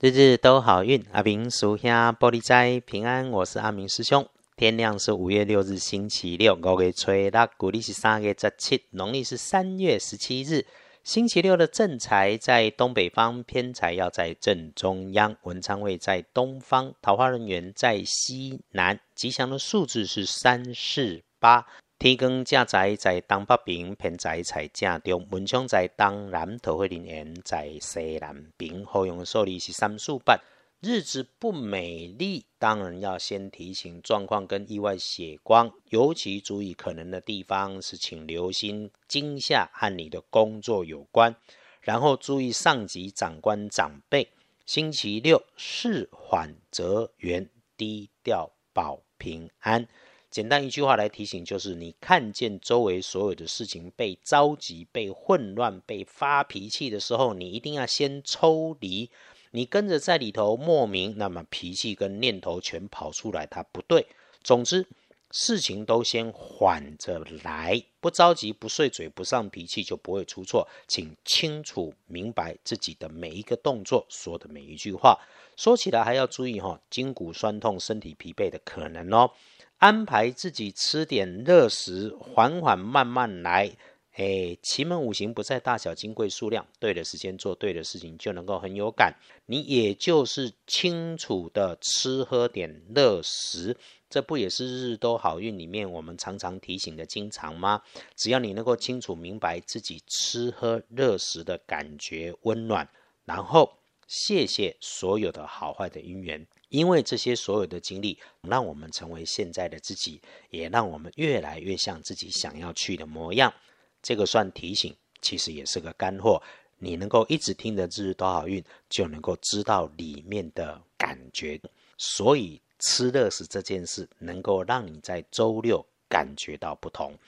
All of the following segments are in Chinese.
日日都好运，阿明属下玻璃斋平安。我是阿明师兄。天亮是五月六日星期六，五月初六，古历是三月十七，农历是三月十七日。星期六的正财在东北方，偏财要在正中央，文昌位在东方，桃花人员在西南。吉祥的数字是三四八。天光正在在东北边，偏在在正中，文昌在东南，桃花人缘在西南边。好用的数字是三数八。日子不美丽，当然要先提醒状况跟意外血光，尤其注意可能的地方是，请留心惊吓和你的工作有关，然后注意上级长官长辈。星期六事缓则圆，低调保平安。简单一句话来提醒，就是你看见周围所有的事情被着急、被混乱、被发脾气的时候，你一定要先抽离。你跟着在里头莫名，那么脾气跟念头全跑出来，它不对。总之，事情都先缓着来，不着急、不碎嘴、不上脾气，就不会出错。请清楚明白自己的每一个动作，说的每一句话。说起来还要注意哈，筋骨酸痛、身体疲惫的可能哦。安排自己吃点热食，缓缓慢慢来。哎，奇门五行不在大小、金贵、数量，对的时间做对的事情，就能够很有感。你也就是清楚的吃喝点热食，这不也是日日都好运里面我们常常提醒的经常吗？只要你能够清楚明白自己吃喝热食的感觉温暖，然后谢谢所有的好坏的因缘。因为这些所有的经历，让我们成为现在的自己，也让我们越来越像自己想要去的模样。这个算提醒，其实也是个干货。你能够一直听的日日都好运，就能够知道里面的感觉。所以吃乐食这件事，能够让你在周六感觉到不同。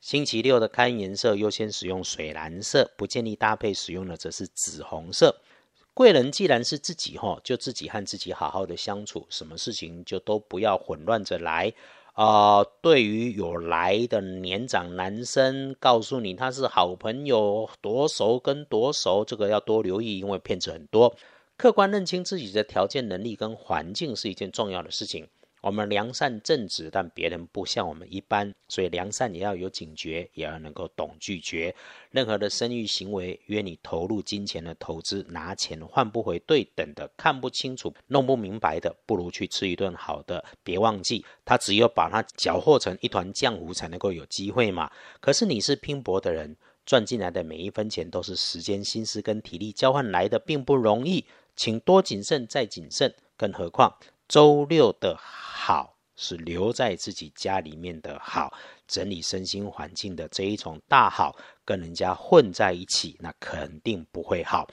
星期六的开颜色优先使用水蓝色，不建议搭配使用的则是紫红色。贵人既然是自己哈，就自己和自己好好的相处，什么事情就都不要混乱着来啊。对于有来的年长男生，告诉你他是好朋友，多熟跟多熟，这个要多留意，因为骗子很多。客观认清自己的条件、能力跟环境是一件重要的事情。我们良善正直，但别人不像我们一般，所以良善也要有警觉，也要能够懂拒绝。任何的生育行为，约你投入金钱的投资，拿钱换不回对等的，看不清楚、弄不明白的，不如去吃一顿好的。别忘记，他只有把它搅和成一团浆糊，才能够有机会嘛。可是你是拼搏的人，赚进来的每一分钱都是时间、心思跟体力交换来的，并不容易，请多谨慎再谨慎。更何况。周六的好是留在自己家里面的好，整理身心环境的这一种大好，跟人家混在一起，那肯定不会好。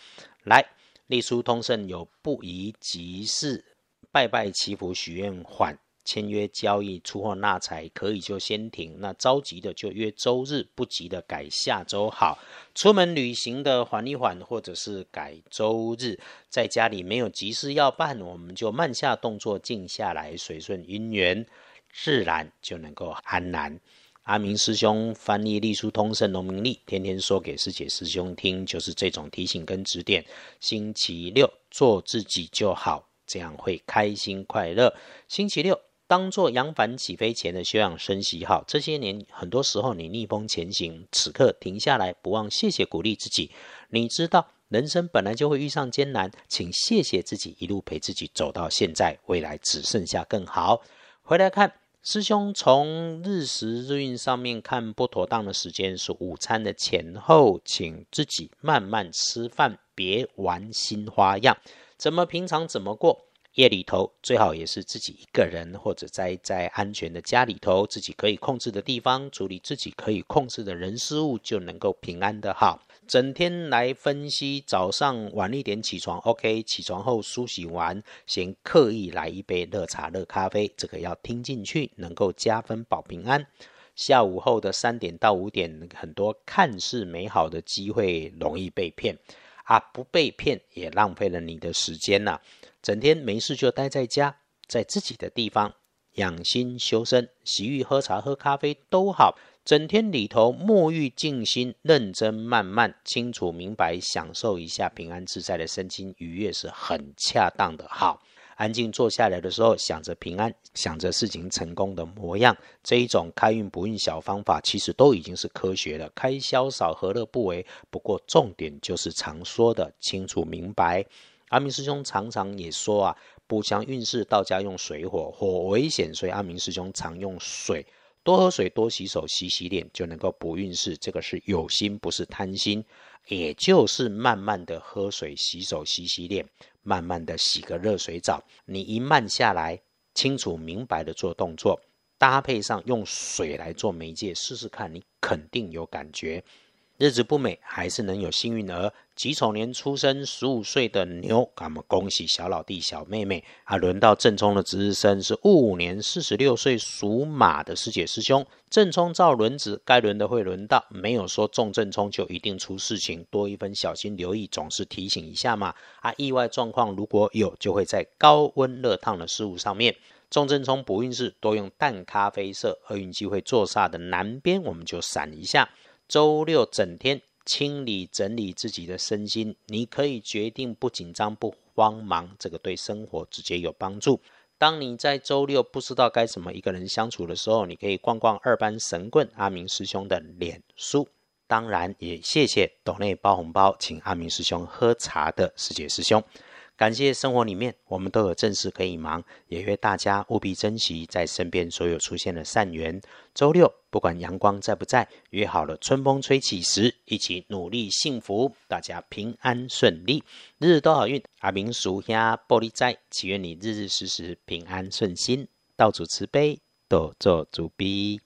来，隶书通胜有不宜急事，拜拜祈福许愿缓。签约交易、出货纳财可以就先停，那着急的就约周日，不急的改下周好。出门旅行的缓一缓，或者是改周日。在家里没有急事要办，我们就慢下动作，静下来，水顺姻缘，自然就能够安然。阿明师兄翻译隶书通胜农民历，天天说给师姐师兄听，就是这种提醒跟指点。星期六做自己就好，这样会开心快乐。星期六。当做扬帆起飞前的休养生息好。这些年，很多时候你逆风前行，此刻停下来，不忘谢谢鼓励自己。你知道，人生本来就会遇上艰难，请谢谢自己一路陪自己走到现在，未来只剩下更好。回来看师兄从日时日运上面看，不妥当的时间是午餐的前后，请自己慢慢吃饭，别玩新花样，怎么平常怎么过。夜里头最好也是自己一个人，或者在在安全的家里头，自己可以控制的地方，处理自己可以控制的人事物，就能够平安的好。整天来分析，早上晚一点起床，OK，起床后梳洗完，先刻意来一杯热茶、热咖啡，这个要听进去，能够加分保平安。下午后的三点到五点，很多看似美好的机会容易被骗啊，不被骗也浪费了你的时间呐。整天没事就待在家，在自己的地方养心修身、洗浴、喝茶、喝咖啡都好。整天里头沐浴静心，认真慢慢清楚明白，享受一下平安自在的身心愉悦是很恰当的。好，安静坐下来的时候，想着平安，想着事情成功的模样，这一种开运不运小方法，其实都已经是科学了。开销少，何乐不为？不过重点就是常说的清楚明白。阿明师兄常常也说啊，补强运势，道家用水火，火危险，所以阿明师兄常用水。多喝水，多洗手，洗洗脸就能够补运势。这个是有心，不是贪心。也就是慢慢的喝水、洗手、洗洗脸，慢慢的洗个热水澡。你一慢下来，清楚明白的做动作，搭配上用水来做媒介，试试看，你肯定有感觉。日子不美，还是能有幸运儿。己丑年出生，十五岁的牛，那么恭喜小老弟、小妹妹啊！轮到正冲的值日生是戊午年，四十六岁属马的师姐师兄。正冲照轮子，该轮的会轮到，没有说中正冲就一定出事情，多一分小心留意，总是提醒一下嘛。啊，意外状况如果有，就会在高温热烫的事物上面。中正冲补运势，多用淡咖啡色，厄运机会坐煞的南边，我们就闪一下。周六整天清理整理自己的身心，你可以决定不紧张不慌忙，这个对生活直接有帮助。当你在周六不知道该怎么一个人相处的时候，你可以逛逛二班神棍阿明师兄的脸书。当然也谢谢斗内包红包请阿明师兄喝茶的师姐师兄。感谢生活里面我们都有正事可以忙，也约大家务必珍惜在身边所有出现的善缘。周六不管阳光在不在，约好了春风吹起时，一起努力幸福，大家平安顺利，日日都好运。阿明属下玻璃斋，祈愿你日日时时平安顺心，道主慈悲，多做主逼。